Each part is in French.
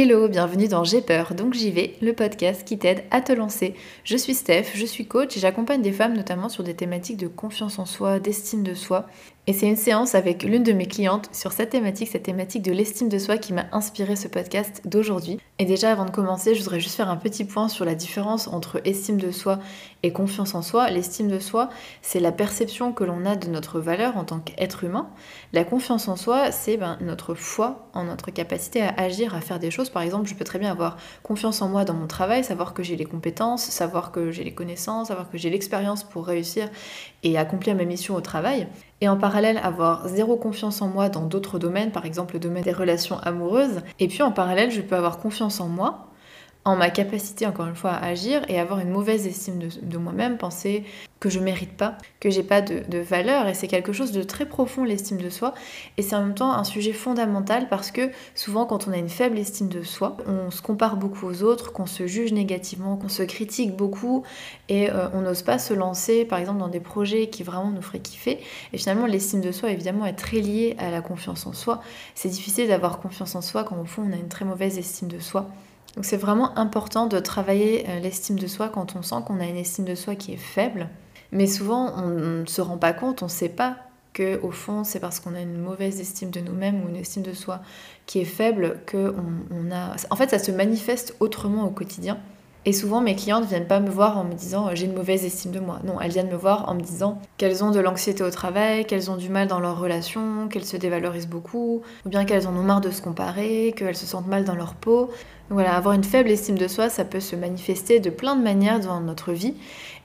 Hello, bienvenue dans J'ai peur, donc j'y vais, le podcast qui t'aide à te lancer. Je suis Steph, je suis coach et j'accompagne des femmes notamment sur des thématiques de confiance en soi, d'estime de soi. Et c'est une séance avec l'une de mes clientes sur cette thématique, cette thématique de l'estime de soi qui m'a inspiré ce podcast d'aujourd'hui. Et déjà avant de commencer, je voudrais juste faire un petit point sur la différence entre estime de soi et confiance en soi. L'estime de soi, c'est la perception que l'on a de notre valeur en tant qu'être humain. La confiance en soi, c'est ben, notre foi en notre capacité à agir, à faire des choses. Par exemple, je peux très bien avoir confiance en moi dans mon travail, savoir que j'ai les compétences, savoir que j'ai les connaissances, savoir que j'ai l'expérience pour réussir et accomplir ma mission au travail. Et en parallèle, avoir zéro confiance en moi dans d'autres domaines, par exemple le domaine des relations amoureuses. Et puis en parallèle, je peux avoir confiance en moi en ma capacité, encore une fois, à agir et avoir une mauvaise estime de, moi-même, penser que je mérite pas, que j'ai pas de, valeur. Et c'est quelque chose de très profond, l'estime de soi. Et c'est en même temps un sujet fondamental parce que souvent, quand on a une faible estime de soi, on se compare beaucoup aux autres, qu'on se juge négativement, qu'on se critique beaucoup et euh, on n'ose pas se lancer, par exemple, dans des projets qui vraiment nous feraient kiffer. Et finalement, l'estime de soi, évidemment, est très liée à la confiance en soi. C'est difficile d'avoir confiance en soi quand, au fond, on a une très mauvaise estime de soi. Donc c'est vraiment important de travailler euh, l'estime de soi quand on sent qu'on a une estime de soi qui est faible. Mais souvent, on ne se rend pas compte, on ne sait pas que au fond, c'est parce qu'on a une mauvaise estime de nous-mêmes ou une estime de soi qui est faible que on a. En fait, ça se manifeste autrement au quotidien. Et souvent, mes clientes viennent pas me voir en me disant j'ai une mauvaise estime de moi. Non, elles viennent me voir en me disant qu'elles ont de l'anxiété au travail, qu'elles ont du mal dans leurs relations, qu'elles se dévalorisent beaucoup, ou bien qu'elles en ont marre de se comparer, qu'elles se sentent mal dans leur peau. Donc voilà, avoir une faible estime de soi, ça peut se manifester de plein de manières dans notre vie.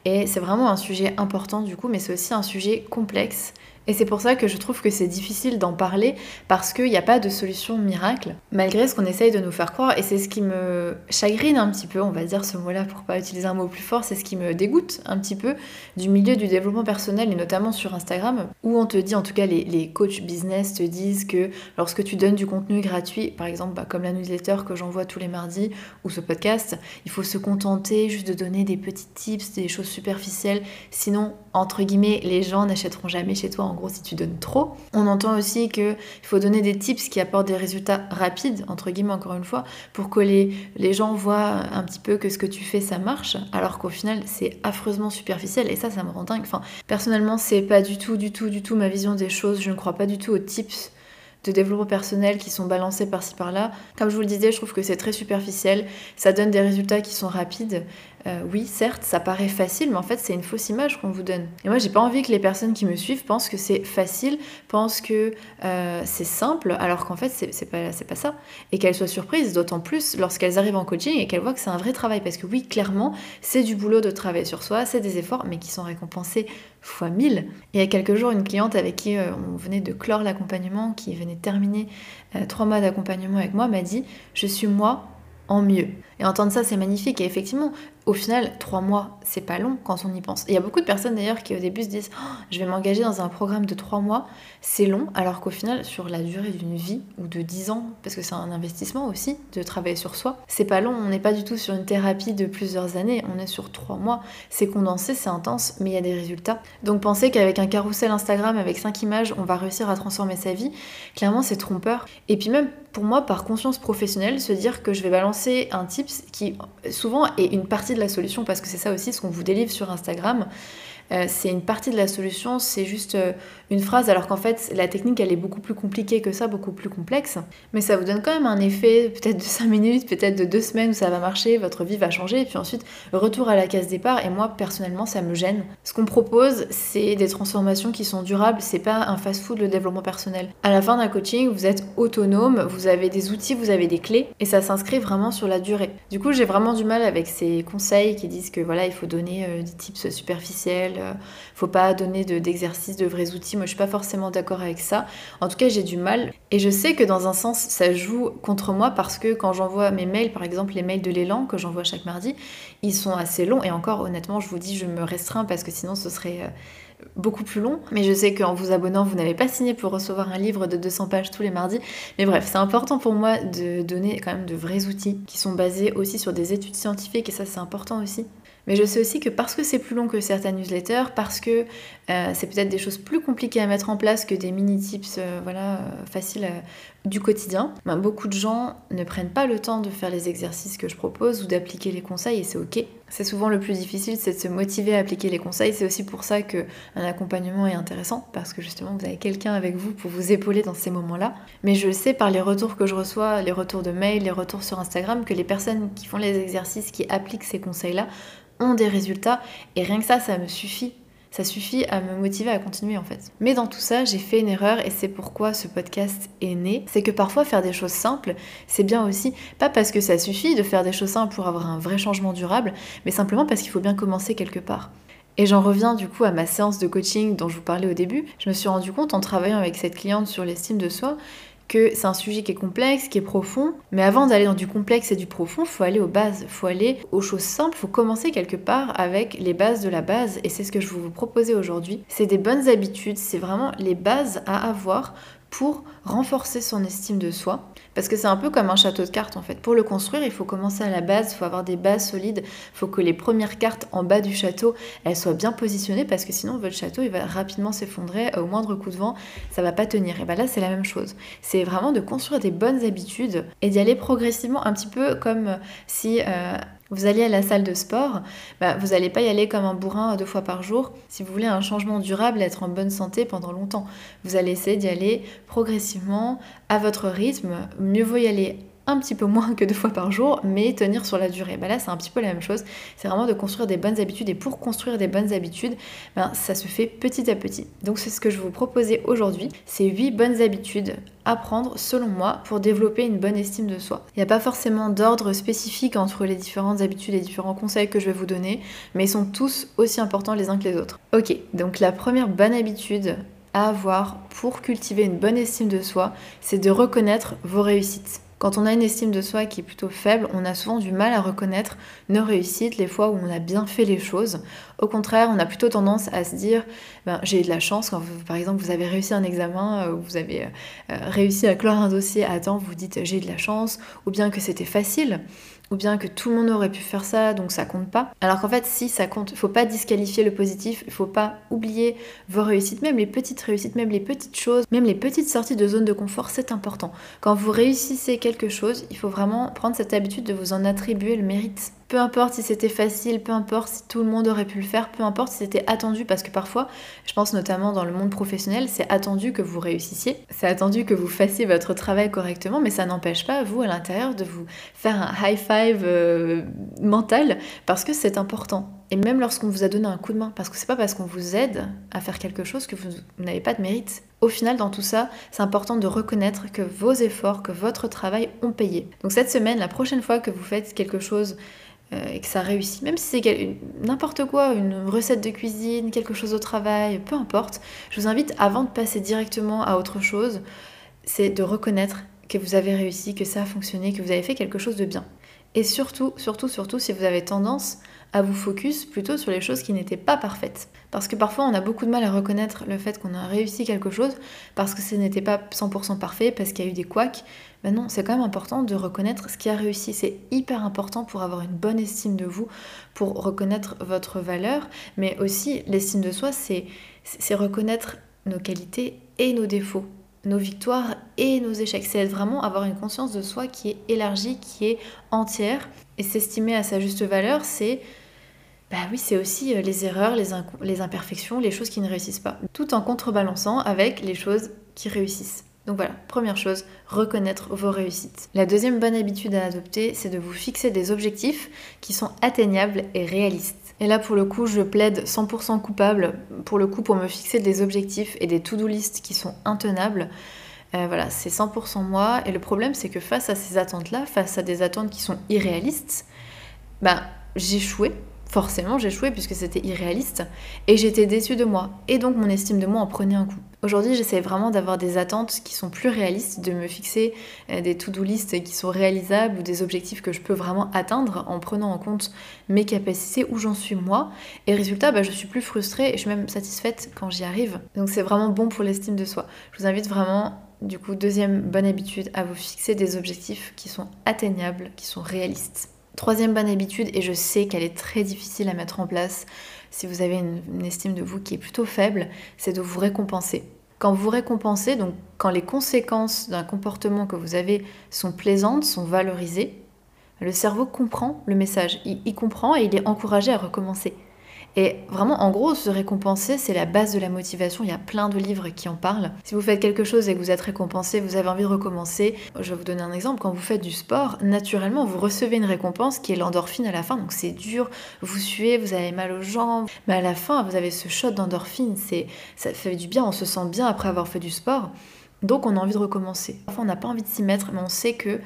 Et c'est vraiment un sujet important du coup, mais c'est aussi un sujet complexe et c'est pour ça que je trouve que c'est difficile d'en parler parce qu'il n'y a pas de solution miracle, malgré ce qu'on essaye de nous faire croire. Et c'est ce qui me chagrine un petit peu, on va dire ce mot-là pour pas utiliser un mot plus fort, c'est ce qui me dégoûte un petit peu du milieu du développement personnel et notamment sur Instagram, où on te dit, en tout cas les, coachs business te disent que lorsque tu donnes du contenu gratuit, par exemple bah, comme la newsletter que j'envoie tous les mardis ou ce podcast, il faut se contenter juste de donner des petits tips, des choses superficielles, sinon, entre guillemets, les gens n'achèteront jamais chez toi gros si tu donnes trop. On entend aussi qu'il faut donner des tips qui apportent des résultats rapides, entre guillemets encore une fois, pour que les, les gens voient un petit peu que ce que tu fais ça marche, alors qu'au final c'est affreusement superficiel et ça ça me rend dingue. Enfin, personnellement c'est pas du tout, du tout, du tout ma vision des choses, je ne crois pas du tout aux tips de développement personnel qui sont balancés par-ci par-là. Comme je vous le disais, je trouve que c'est très superficiel, ça donne des résultats qui sont rapides, euh, oui, certes, ça paraît facile, mais en fait, c'est une fausse image qu'on vous donne. Et moi, j'ai pas envie que les personnes qui me suivent pensent que c'est facile, pensent que euh, c'est simple, alors qu'en fait, c'est pas, pas ça. Et qu'elles soient surprises, d'autant plus lorsqu'elles arrivent en coaching et qu'elles voient que c'est un vrai travail. Parce que oui, clairement, c'est du boulot de travailler sur soi, c'est des efforts, mais qui sont récompensés fois mille. Et il y a quelques jours, une cliente avec qui euh, on venait de clore l'accompagnement, qui venait de terminer trois mois d'accompagnement avec moi, m'a dit Je suis moi en mieux. Et entendre ça, c'est magnifique. Et effectivement, au final, trois mois, c'est pas long quand on y pense. Il y a beaucoup de personnes d'ailleurs qui au début se disent oh, je vais m'engager dans un programme de trois mois, c'est long, alors qu'au final, sur la durée d'une vie ou de dix ans, parce que c'est un investissement aussi de travailler sur soi, c'est pas long. On n'est pas du tout sur une thérapie de plusieurs années, on est sur trois mois. C'est condensé, c'est intense, mais il y a des résultats. Donc penser qu'avec un carrousel Instagram avec cinq images, on va réussir à transformer sa vie, clairement, c'est trompeur. Et puis même pour moi, par conscience professionnelle, se dire que je vais balancer un qui souvent est une partie de la solution, parce que c'est ça aussi ce qu'on vous délivre sur Instagram, euh, c'est une partie de la solution, c'est juste euh, une phrase, alors qu'en fait la technique elle est beaucoup plus compliquée que ça, beaucoup plus complexe, mais ça vous donne quand même un effet peut-être de 5 minutes, peut-être de 2 semaines où ça va marcher, votre vie va changer, et puis ensuite retour à la case départ, et moi personnellement ça me gêne. Ce qu'on propose c'est des transformations qui sont durables, c'est pas un fast-food le développement personnel. À la fin d'un coaching, vous êtes autonome, vous avez des outils, vous avez des clés, et ça s'inscrit vraiment sur la durée. Du coup j'ai vraiment du mal avec ces conseils qui disent que voilà il faut donner euh, des tips superficiels, euh, faut pas donner d'exercices, de, vrais outils. Moi, je suis pas forcément d'accord avec ça. En tout cas, j'ai du mal. Et je sais que dans un sens, ça joue contre moi parce que quand j'envoie mes mails, par exemple les mails de l'élan que j'envoie chaque mardi, ils sont assez longs. Et encore, honnêtement, je vous dis, je me restreins parce que sinon, ce serait euh, beaucoup plus long. Mais je sais qu'en vous abonnant, vous n'avez pas signé pour recevoir un livre de 200 pages tous les mardis. Mais bref, c'est important pour moi de donner quand même de vrais outils qui sont basés aussi sur des études scientifiques et ça c'est important aussi. Mais je sais aussi que parce que c'est plus long que certaines newsletters, parce que euh, c'est peut-être des choses plus compliquées à mettre en place que des mini tips euh, voilà, euh, faciles du quotidien. Ben, beaucoup de gens ne prennent pas le temps de faire les exercices que je propose ou d'appliquer les conseils et c'est ok. C'est souvent le plus difficile, c'est de se motiver à appliquer les conseils. C'est aussi pour ça qu'un accompagnement est intéressant parce que justement vous avez quelqu'un avec vous pour vous épauler dans ces moments-là. Mais je sais par les retours que je reçois, les retours de mail, les retours sur Instagram, que les personnes qui font les exercices, qui appliquent ces conseils-là, ont des résultats et rien que ça, ça me suffit ça suffit à me motiver à continuer en fait. Mais dans tout ça, j'ai fait une erreur et c'est pourquoi ce podcast est né. C'est que parfois faire des choses simples, c'est bien aussi, pas parce que ça suffit de faire des choses simples pour avoir un vrai changement durable, mais simplement parce qu'il faut bien commencer quelque part. Et j'en reviens du coup à ma séance de coaching dont je vous parlais au début. Je me suis rendu compte en travaillant avec cette cliente sur l'estime de soi que c'est un sujet qui est complexe, qui est profond, mais avant d'aller dans du complexe et du profond, faut aller aux bases, faut aller aux choses simples, faut commencer quelque part avec les bases de la base, et c'est ce que je vais vous proposer aujourd'hui. C'est des bonnes habitudes, c'est vraiment les bases à avoir pour renforcer son estime de soi. Parce que c'est un peu comme un château de cartes en fait. Pour le construire, il faut commencer à la base, il faut avoir des bases solides, il faut que les premières cartes en bas du château, elles soient bien positionnées parce que sinon votre château il va rapidement s'effondrer au moindre coup de vent, ça va pas tenir. Et bien là c'est la même chose. C'est vraiment de construire des bonnes habitudes et d'y aller progressivement, un petit peu comme si euh, vous allez à la salle de sport, bah, vous n'allez pas y aller comme un bourrin deux fois par jour. Si vous voulez un changement durable, être en bonne santé pendant longtemps, vous allez essayer d'y aller progressivement, à votre rythme. Mieux vaut y aller un petit peu moins que deux fois par jour, mais tenir sur la durée. Bah là, c'est un petit peu la même chose. C'est vraiment de construire des bonnes habitudes. Et pour construire des bonnes habitudes, ben, ça se fait petit à petit. Donc, c'est ce que je vous proposer aujourd'hui. C'est 8 bonnes habitudes à prendre, selon moi, pour développer une bonne estime de soi. Il n'y a pas forcément d'ordre spécifique entre les différentes habitudes et différents conseils que je vais vous donner, mais ils sont tous aussi importants les uns que les autres. Ok, donc la première bonne habitude à avoir pour cultiver une bonne estime de soi, c'est de reconnaître vos réussites. Quand on a une estime de soi qui est plutôt faible, on a souvent du mal à reconnaître nos réussites, les fois où on a bien fait les choses. Au contraire, on a plutôt tendance à se dire ben, j'ai eu de la chance quand par exemple vous avez réussi un examen, euh, ou vous avez euh, réussi à clore un dossier à temps, vous dites j'ai eu de la chance, ou bien que c'était facile ou bien que tout le monde aurait pu faire ça, donc ça compte pas. Alors qu'en fait, si ça compte, il faut pas disqualifier le positif, il faut pas oublier vos réussites, même les petites réussites, même les petites choses, même les petites sorties de zone de confort, c'est important. Quand vous réussissez quelque il faut vraiment prendre cette habitude de vous en attribuer le mérite. Peu importe si c'était facile, peu importe si tout le monde aurait pu le faire, peu importe si c'était attendu, parce que parfois, je pense notamment dans le monde professionnel, c'est attendu que vous réussissiez, c'est attendu que vous fassiez votre travail correctement, mais ça n'empêche pas, vous, à l'intérieur, de vous faire un high five euh, mental, parce que c'est important. Et même lorsqu'on vous a donné un coup de main, parce que c'est pas parce qu'on vous aide à faire quelque chose que vous n'avez pas de mérite. Au final, dans tout ça, c'est important de reconnaître que vos efforts, que votre travail ont payé. Donc cette semaine, la prochaine fois que vous faites quelque chose et que ça réussit, même si c'est n'importe quoi, une recette de cuisine, quelque chose au travail, peu importe, je vous invite avant de passer directement à autre chose, c'est de reconnaître que vous avez réussi, que ça a fonctionné, que vous avez fait quelque chose de bien. Et surtout, surtout, surtout, si vous avez tendance à vous focus plutôt sur les choses qui n'étaient pas parfaites. Parce que parfois on a beaucoup de mal à reconnaître le fait qu'on a réussi quelque chose parce que ce n'était pas 100% parfait, parce qu'il y a eu des couacs. Mais non, c'est quand même important de reconnaître ce qui a réussi. C'est hyper important pour avoir une bonne estime de vous, pour reconnaître votre valeur, mais aussi l'estime de soi, c'est reconnaître nos qualités et nos défauts nos victoires et nos échecs. C'est vraiment avoir une conscience de soi qui est élargie, qui est entière. Et s'estimer à sa juste valeur, c'est bah oui, c'est aussi euh, les erreurs, les, imperfections, les choses qui ne réussissent pas. Tout en contrebalançant avec les choses qui réussissent. Donc voilà, première chose, reconnaître vos réussites. La deuxième bonne habitude à adopter, c'est de vous fixer des objectifs qui sont atteignables et réalistes. Et là, pour le coup, je plaide 100% coupable, pour le coup, pour me fixer des objectifs et des to-do list qui sont intenables. Euh, voilà, c'est 100% moi. Et le problème, c'est que face à ces attentes-là, face à des attentes qui sont irréalistes, ben, j'échouais forcément j'échouais puisque c'était irréaliste et j'étais déçue de moi et donc mon estime de moi en prenait un coup. Aujourd'hui j'essaie vraiment d'avoir des attentes qui sont plus réalistes, de me fixer euh, des to-do list qui sont réalisables ou des objectifs que je peux vraiment atteindre en prenant en compte mes capacités, où j'en suis moi et résultat bah, je suis plus frustrée et je suis même satisfaite quand j'y arrive. Donc c'est vraiment bon pour l'estime de soi. Je vous invite vraiment du coup, deuxième bonne habitude, à vous fixer des objectifs qui sont atteignables, qui sont réalistes. Troisième bonne habitude, et je sais qu'elle est très difficile à mettre en place si vous avez une, estime de vous qui est plutôt faible, c'est de vous récompenser. Quand vous récompensez, donc quand les conséquences d'un comportement que vous avez sont plaisantes, sont valorisées, le cerveau comprend le message. il comprend et il est encouragé à recommencer. Et vraiment, en gros, se récompenser, c'est la base de la motivation. Il y a plein de livres qui en parlent. Si vous faites quelque chose et que vous êtes récompensé, vous avez envie de recommencer. Je vais vous donner un exemple. Quand vous faites du sport, naturellement, vous recevez une récompense qui est l'endorphine à la fin. Donc c'est dur, vous suez, vous avez mal aux jambes. Mais à la fin, vous avez ce shot d'endorphine. C'est, ça fait du bien, on se sent bien après avoir fait du sport. Donc on a envie de recommencer. Parfois, on n'a pas envie de s'y mettre, mais on sait que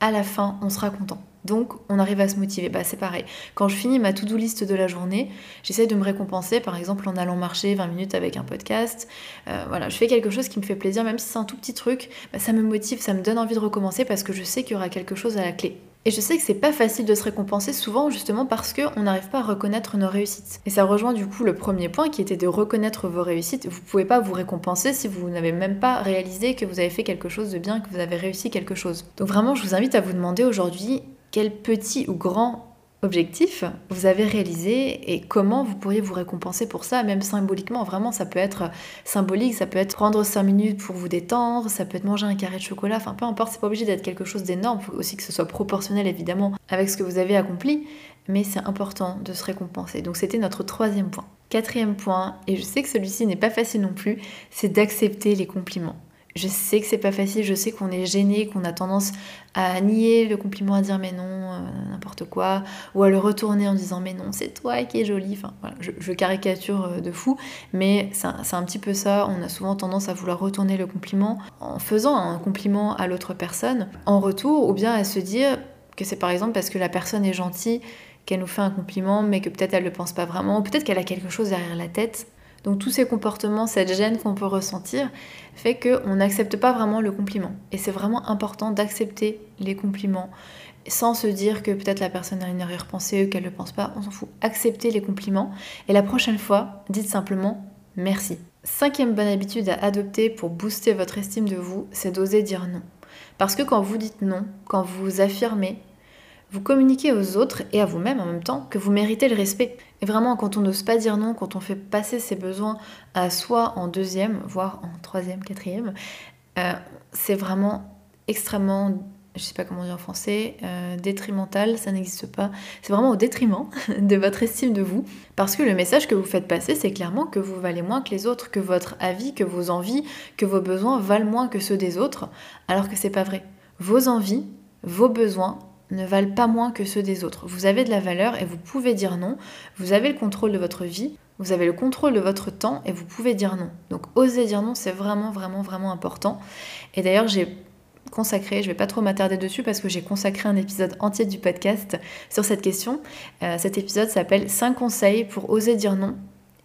à la fin, on sera content. Donc on arrive à se motiver. Bah, c'est pareil. Quand je finis ma to-do list de la journée, j'essaie de me récompenser, par exemple en allant marcher 20 minutes avec un podcast. Euh, voilà, je fais quelque chose qui me fait plaisir, même si c'est un tout petit truc, bah, ça me motive, ça me donne envie de recommencer parce que je sais qu'il y aura quelque chose à la clé. Et je sais que c'est pas facile de se récompenser souvent justement parce qu'on n'arrive pas à reconnaître nos réussites. Et ça rejoint du coup le premier point qui était de reconnaître vos réussites. Vous pouvez pas vous récompenser si vous n'avez même pas réalisé que vous avez fait quelque chose de bien, que vous avez réussi quelque chose. Donc vraiment, je vous invite à vous demander aujourd'hui quel petit ou grand objectif vous avez réalisé et comment vous pourriez vous récompenser pour ça, même symboliquement. Vraiment, ça peut être symbolique, ça peut être prendre 5 minutes pour vous détendre, ça peut être manger un carré de chocolat, enfin peu importe, c'est pas obligé d'être quelque chose d'énorme, faut aussi que ce soit proportionnel évidemment avec ce que vous avez accompli, mais c'est important de se récompenser. Donc c'était notre troisième point. Quatrième point, et je sais que celui-ci n'est pas facile non plus, c'est d'accepter les compliments. Je sais que c'est pas facile, je sais qu'on est gêné, qu'on a tendance à nier le compliment, à dire mais non, euh, n'importe quoi, ou à le retourner en disant mais non, c'est toi qui es jolie. Enfin, voilà, je, caricature euh, de fou, mais c'est un, petit peu ça. On a souvent tendance à vouloir retourner le compliment en faisant un compliment à l'autre personne en retour, ou bien à se dire que c'est par exemple parce que la personne est gentille qu'elle nous fait un compliment, mais que peut-être elle ne le pense pas vraiment, ou peut-être qu'elle a quelque chose derrière la tête donc tous ces comportements, cette gêne qu'on peut ressentir, fait qu'on n'accepte pas vraiment le compliment. Et c'est vraiment important d'accepter les compliments sans se dire que peut-être la personne a une arrière-pensée ou qu'elle ne le pense pas. On s'en fout. Acceptez les compliments. Et la prochaine fois, dites simplement merci. Cinquième bonne habitude à adopter pour booster votre estime de vous, c'est d'oser dire non. Parce que quand vous dites non, quand vous affirmez, vous communiquez aux autres et à vous-même en même temps que vous méritez le respect. Et vraiment, quand on n'ose pas dire non, quand on fait passer ses besoins à soi en deuxième, voire en troisième, quatrième, euh, c'est vraiment extrêmement, je sais pas comment dire en français, euh, détrimental, ça n'existe pas. C'est vraiment au détriment de votre estime de vous, parce que le message que vous faites passer, c'est clairement que vous valez moins que les autres, que votre avis, que vos envies, que vos besoins valent moins que ceux des autres, alors que c'est pas vrai. Vos envies, vos besoins ne valent pas moins que ceux des autres. Vous avez de la valeur et vous pouvez dire non. Vous avez le contrôle de votre vie, vous avez le contrôle de votre temps et vous pouvez dire non. Donc oser dire non, c'est vraiment, vraiment, vraiment important. Et d'ailleurs, j'ai consacré, je vais pas trop m'attarder dessus parce que j'ai consacré un épisode entier du podcast sur cette question. Euh, cet épisode s'appelle 5 conseils pour oser dire non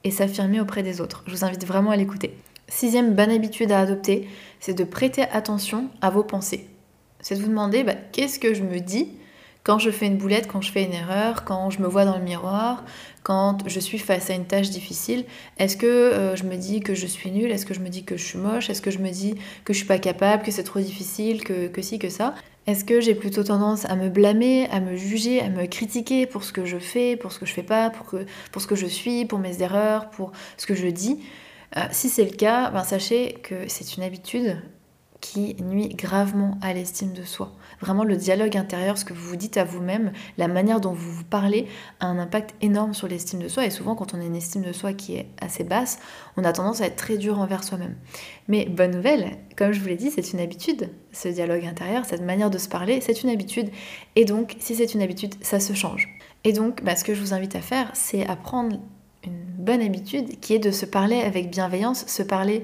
et s'affirmer auprès des autres. Je vous invite vraiment à l'écouter. Sixième bonne habitude à adopter, c'est de prêter attention à vos pensées c'est de vous demander bah, qu'est-ce que je me dis quand je fais une boulette, quand je fais une erreur, quand je me vois dans le miroir, quand je suis face à une tâche difficile. Est-ce que euh, je me dis que je suis nulle Est-ce que je me dis que je suis moche Est-ce que je me dis que je suis pas capable, que c'est trop difficile, que, que ci, que ça Est-ce que j'ai plutôt tendance à me blâmer, à me juger, à me critiquer pour ce que je fais, pour ce que je fais pas, pour, ce que je suis, pour mes erreurs, pour ce que je dis euh, si c'est le cas, ben sachez que c'est une habitude qui nuit gravement à l'estime de soi. Vraiment, le dialogue intérieur, ce que vous vous dites à vous-même, la manière dont vous vous parlez, a un impact énorme sur l'estime de soi. Et souvent, quand on a une estime de soi qui est assez basse, on a tendance à être très dur envers soi-même. Mais bonne nouvelle, comme je vous l'ai dit, c'est une habitude. Ce dialogue intérieur, cette manière de se parler, c'est une habitude. Et donc, si c'est une habitude, ça se change. Et donc, bah, ce que je vous invite à faire, c'est à prendre une bonne habitude qui est de se parler avec bienveillance, se parler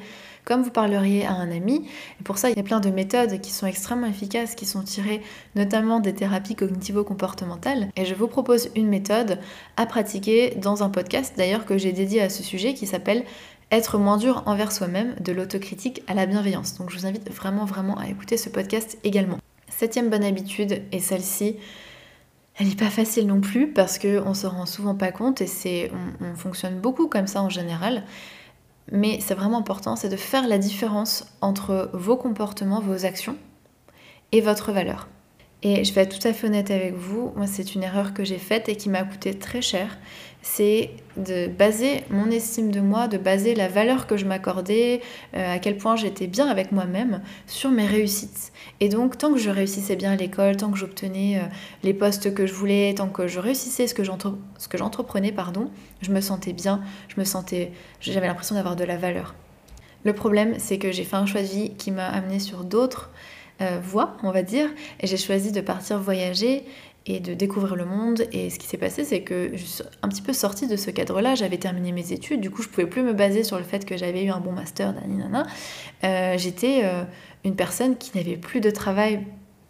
comme vous parleriez à un ami. Et pour ça, il y a plein de méthodes qui sont extrêmement efficaces, qui sont tirées notamment des thérapies cognitivo-comportementales. Et je vous propose une méthode à pratiquer dans un podcast d'ailleurs que j'ai dédié à ce sujet qui s'appelle être moins dur envers soi-même, de l'autocritique à la bienveillance. Donc je vous invite vraiment vraiment à écouter ce podcast également. Septième bonne habitude, et celle-ci, elle n'est pas facile non plus parce qu'on se rend souvent pas compte et c'est on, fonctionne beaucoup comme ça en général mais c'est vraiment important, c'est de faire la différence entre vos comportements, vos actions et votre valeur. Et je vais être tout à fait honnête avec vous, moi c'est une erreur que j'ai faite et qui m'a coûté très cher. C'est de baser mon estime de moi, de baser la valeur que je m'accordais, euh, à quel point j'étais bien avec moi-même sur mes réussites. Et donc tant que je réussissais bien à l'école, tant que j'obtenais euh, les postes que je voulais, tant que je réussissais ce que j'entreprenais, pardon, je me sentais bien, je me sentais, j'avais l'impression d'avoir de la valeur. Le problème, c'est que j'ai fait un choix de vie qui m'a amené sur d'autres euh, voie, on va dire, et j'ai choisi de partir voyager et de découvrir le monde. Et ce qui s'est passé, c'est que je suis un petit peu sortie de ce cadre-là. J'avais terminé mes études, du coup, je pouvais plus me baser sur le fait que j'avais eu un bon master, nana. Euh, J'étais euh, une personne qui n'avait plus de travail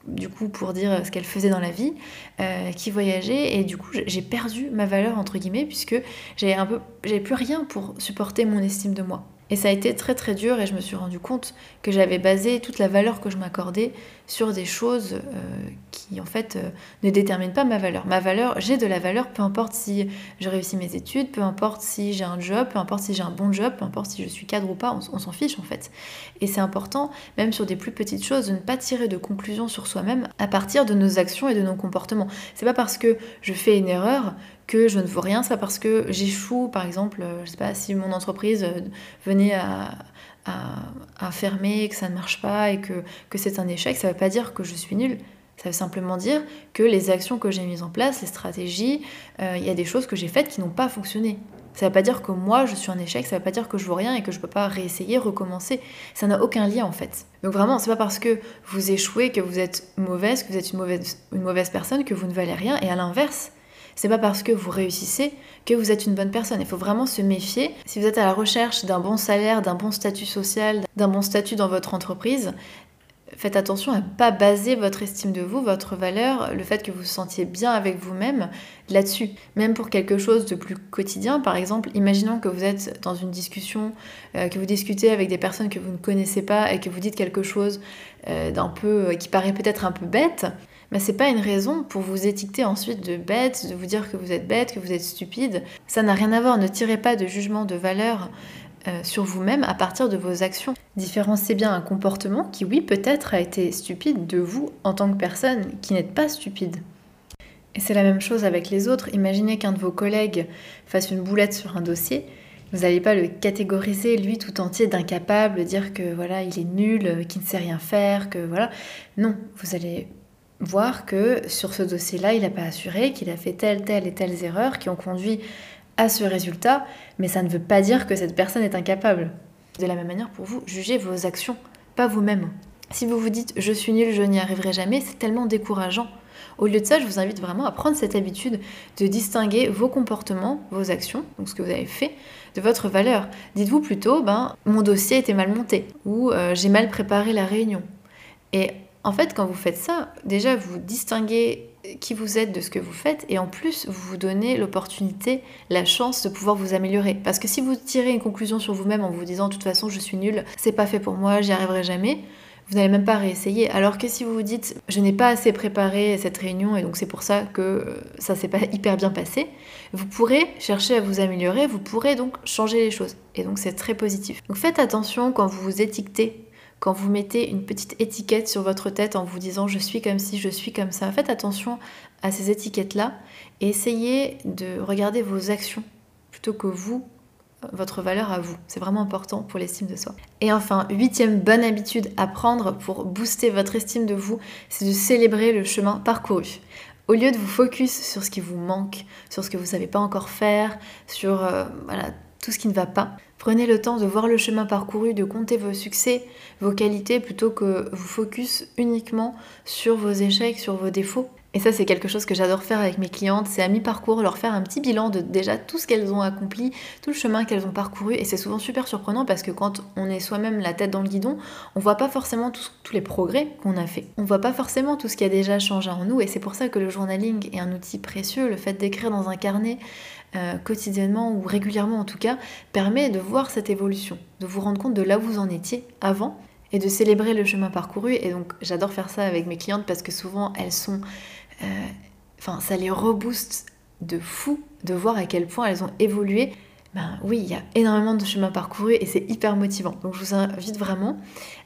du coup pour dire ce qu'elle faisait dans la vie, euh, qui voyageait et du coup j'ai perdu ma valeur entre guillemets puisque j'avais un peu j'avais plus rien pour supporter mon estime de moi. Et ça a été très très dur et je me suis rendu compte que j'avais basé toute la valeur que je m'accordais sur des choses euh, qui en fait euh, ne déterminent pas ma valeur. Ma valeur, j'ai de la valeur peu importe si je réussis mes études, peu importe si j'ai un job, peu importe si j'ai un bon job, peu importe si je suis cadre ou pas, on, s'en fiche en fait. Et c'est important, même sur des plus petites choses, de ne pas tirer de conclusions sur soi-même à partir de nos actions et de nos comportements. C'est pas parce que je fais une erreur que je ne vaux rien, c'est pas parce que j'échoue, par exemple, euh, je sais pas, si mon entreprise venait à, à, fermer, que ça ne marche pas et que, que c'est un échec, ça ne veut pas dire que je suis nulle. Ça veut simplement dire que les actions que j'ai mises en place, les stratégies, euh, il y a des choses que j'ai faites qui n'ont pas fonctionné. Ça ne veut pas dire que moi je suis un échec, ça ne veut pas dire que je vaux rien et que je ne peux pas réessayer, recommencer. Ça n'a aucun lien en fait. Donc vraiment, c'est pas parce que vous échouez que vous êtes mauvaise, que vous êtes une mauvaise, une mauvaise personne, que vous ne valez rien. Et à l'inverse, c'est pas parce que vous réussissez que vous êtes une bonne personne. Il faut vraiment se méfier. Si vous êtes à la recherche d'un bon salaire, d'un bon statut social, d'un bon statut dans votre entreprise, faites attention à ne pas baser votre estime de vous, votre valeur, le fait que vous vous sentiez bien avec vous-même là-dessus. Même pour quelque chose de plus quotidien, par exemple, imaginons que vous êtes dans une discussion, euh, que vous discutez avec des personnes que vous ne connaissez pas et que vous dites quelque chose euh, peu qui paraît peut-être un peu bête mais c'est pas une raison pour vous étiqueter ensuite de bête, de vous dire que vous êtes bête, que vous êtes stupide. Ça n'a rien à voir. Ne tirez pas de jugement de valeur euh, sur vous-même à partir de vos actions. Différenciez bien un comportement qui, oui, peut-être a été stupide de vous en tant que personne qui n'êtes pas stupide. Et c'est la même chose avec les autres. Imaginez qu'un de vos collègues fasse une boulette sur un dossier. Vous n'allez pas le catégoriser lui tout entier d'incapable, dire que voilà, il est nul, qu'il ne sait rien faire, que voilà. Non, vous allez voir que sur ce dossier-là, il n'a pas assuré, qu'il a fait telle, telle et telles erreurs qui ont conduit à ce résultat, mais ça ne veut pas dire que cette personne est incapable. De la même manière, pour vous, jugez vos actions, pas vous-même. Si vous vous dites je suis nul, je n'y arriverai jamais, c'est tellement décourageant. Au lieu de ça, je vous invite vraiment à prendre cette habitude de distinguer vos comportements, vos actions, donc ce que vous avez fait, de votre valeur. Dites-vous plutôt, ben, mon dossier était mal monté, ou euh, j'ai mal préparé la réunion. Et en fait, quand vous faites ça, déjà, vous distinguez qui vous êtes de ce que vous faites et en plus, vous vous donnez l'opportunité, la chance de pouvoir vous améliorer. Parce que si vous tirez une conclusion sur vous-même en vous disant de toute façon je suis nul, c'est pas fait pour moi, j'y arriverai jamais, vous n'allez même pas réessayer. Alors que si vous vous dites je n'ai pas assez préparé cette réunion et donc c'est pour ça que euh, ça s'est pas hyper bien passé, vous pourrez chercher à vous améliorer, vous pourrez donc changer les choses. Et donc c'est très positif. Donc faites attention quand vous vous étiquetez quand vous mettez une petite étiquette sur votre tête en vous disant je suis comme si, je suis comme ça, faites attention à ces étiquettes-là et essayez de regarder vos actions plutôt que vous, votre valeur à vous. C'est vraiment important pour l'estime de soi. Et enfin, huitième bonne habitude à prendre pour booster votre estime de vous, c'est de célébrer le chemin parcouru. Au lieu de vous focus sur ce qui vous manque, sur ce que vous ne savez pas encore faire, sur euh, tout ce qui ne va pas, Prenez le temps de voir le chemin parcouru, de compter vos succès, vos qualités, plutôt que vous focus uniquement sur vos échecs, sur vos défauts. Et ça, c'est quelque chose que j'adore faire avec mes clientes, c'est à mi-parcours leur faire un petit bilan de déjà tout ce qu'elles ont accompli, tout le chemin qu'elles ont parcouru. Et c'est souvent super surprenant parce que quand on est soi-même la tête dans le guidon, on voit pas forcément tous, les progrès qu'on a fait. On voit pas forcément tout ce qui a déjà changé en nous. Et c'est pour ça que le journaling est un outil précieux, le fait d'écrire dans un carnet, euh, quotidiennement ou régulièrement en tout cas, permet de voir cette évolution, de vous rendre compte de là où vous en étiez avant et de célébrer le chemin parcouru. Et donc j'adore faire ça avec mes clientes parce que souvent elles sont... Euh, enfin, ça les rebooste de fou de voir à quel point elles ont évolué. Ben oui, il y a énormément de chemin parcouru et c'est hyper motivant. Donc je vous invite vraiment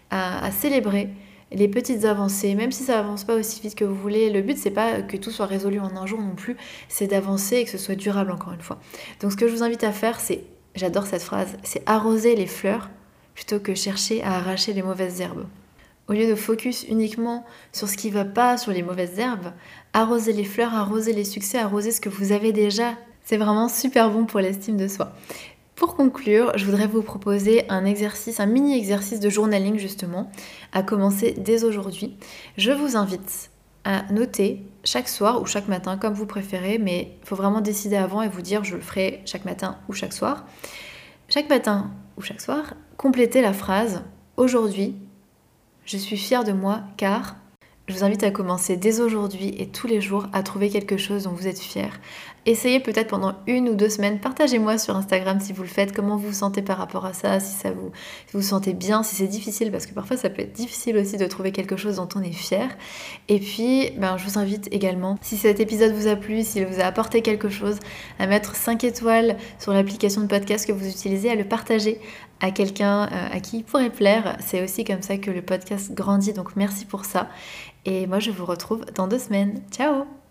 à, célébrer les petites avancées, même si ça avance pas aussi vite que vous voulez. Le but c'est pas que tout soit résolu en un jour non plus, c'est d'avancer et que ce soit durable encore une fois. Donc ce que je vous invite à faire, c'est, j'adore cette phrase, c'est arroser les fleurs plutôt que chercher à arracher les mauvaises herbes. Au lieu de focus uniquement sur ce qui va pas, sur les mauvaises herbes, arroser les fleurs, arroser les succès, arroser ce que vous avez déjà. C'est vraiment super bon pour l'estime de soi. Pour conclure, je voudrais vous proposer un exercice, un mini exercice de journaling justement, à commencer dès aujourd'hui. Je vous invite à noter chaque soir ou chaque matin, comme vous préférez, mais il faut vraiment décider avant et vous dire je le ferai chaque matin ou chaque soir. Chaque matin ou chaque soir, complétez la phrase Aujourd'hui, je suis fière de moi car je vous invite à commencer dès aujourd'hui et tous les jours à trouver quelque chose dont vous êtes fier. Essayez peut-être pendant une ou deux semaines. Partagez-moi sur Instagram si vous le faites, comment vous vous sentez par rapport à ça, si ça vous, vous sentez bien, si c'est difficile, parce que parfois ça peut être difficile aussi de trouver quelque chose dont on est fier. Et puis, ben, je vous invite également, si cet épisode vous a plu, s'il vous a apporté quelque chose, à mettre 5 étoiles sur l'application de podcast que vous utilisez, à le partager à quelqu'un euh, à qui il pourrait plaire. C'est aussi comme ça que le podcast grandit, donc merci pour ça. Et moi, je vous retrouve dans deux semaines. Ciao